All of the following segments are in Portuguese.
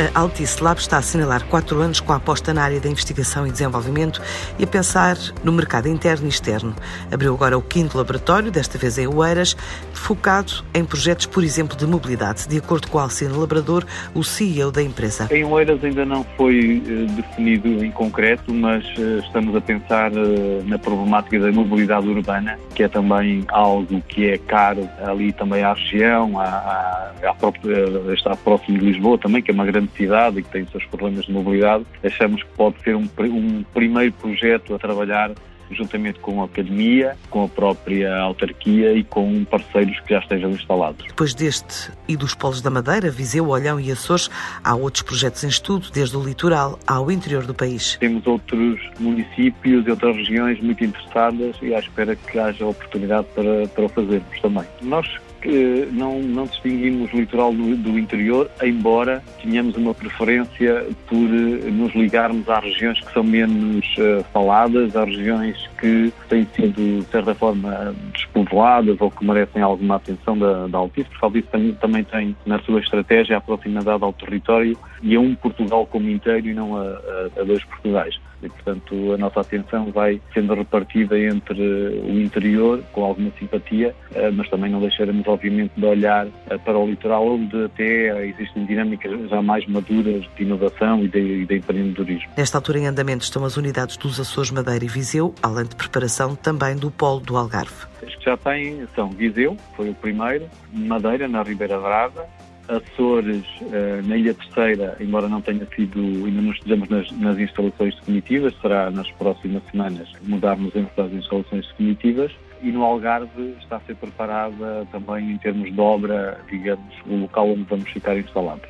A Altice Lab está a assinalar quatro anos com a aposta na área da investigação e desenvolvimento e a pensar no mercado interno e externo. Abriu agora o quinto laboratório, desta vez em Oeiras, focado em projetos, por exemplo, de mobilidade, de acordo com Alcino Labrador, o CEO da empresa. Em Oeiras ainda não foi uh, definido em concreto, mas uh, estamos a pensar uh, na problemática da mobilidade urbana, que é também algo que é caro ali também à região, à, à, à está próximo de Lisboa também, que é uma grande cidade e que tem os seus problemas de mobilidade, achamos que pode ser um, um primeiro projeto a trabalhar juntamente com a academia, com a própria autarquia e com parceiros que já estejam instalados. Depois deste e dos polos da Madeira, Viseu, Olhão e Açores, há outros projetos em estudo, desde o litoral ao interior do país. Temos outros municípios e outras regiões muito interessadas e à espera que haja oportunidade para, para o fazermos também. Nós que não, não distinguimos o litoral do, do, interior, embora tenhamos uma preferência por uh, nos ligarmos às regiões que são menos uh, faladas, às regiões que têm sido, de certa forma, despovoadas ou que merecem alguma atenção da, da Altice, porque a Altice também, também tem na sua estratégia a proximidade ao território e a um Portugal como inteiro e não a, a, a dois Portugais. E, portanto, a nossa atenção vai sendo repartida entre o interior, com alguma simpatia, uh, mas também não deixaremos obviamente, de olhar eh, para o litoral, onde até existem dinâmicas já mais maduras de inovação e de, de empreendedorismo. Nesta altura, em andamento, estão as unidades dos Açores, Madeira e Viseu, além de preparação também do Polo do Algarve. As que já têm são Viseu, foi o primeiro, Madeira, na Ribeira Brava, Açores, eh, na Ilha Terceira, embora não tenha sido, ainda não estejamos nas, nas, instalações definitivas, será nas próximas semanas mudarmos entre as instalações definitivas. E no Algarve está a ser preparada também em termos de obra, digamos, o local onde vamos ficar instalados.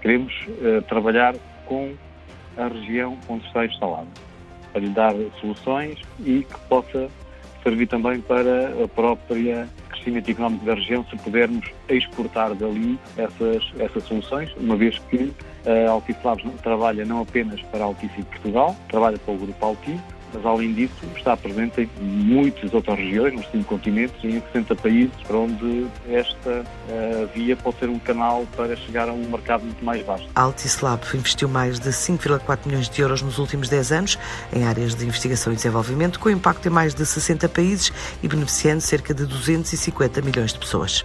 Queremos uh, trabalhar com a região onde está instalado, para lhe dar soluções e que possa servir também para a própria crescimento económico da região se pudermos exportar dali essas, essas soluções, uma vez que a Altice Labs trabalha não apenas para a Altice de Portugal, trabalha para o Grupo Altice, mas além disso está presente em muitas outras regiões, nos cinco continentes e em 60 países, para onde esta uh, via pode ser um canal para chegar a um mercado muito mais vasto. A Altice Lab investiu mais de 5,4 milhões de euros nos últimos 10 anos em áreas de investigação e desenvolvimento, com impacto em mais de 60 países e beneficiando cerca de 250 milhões de pessoas.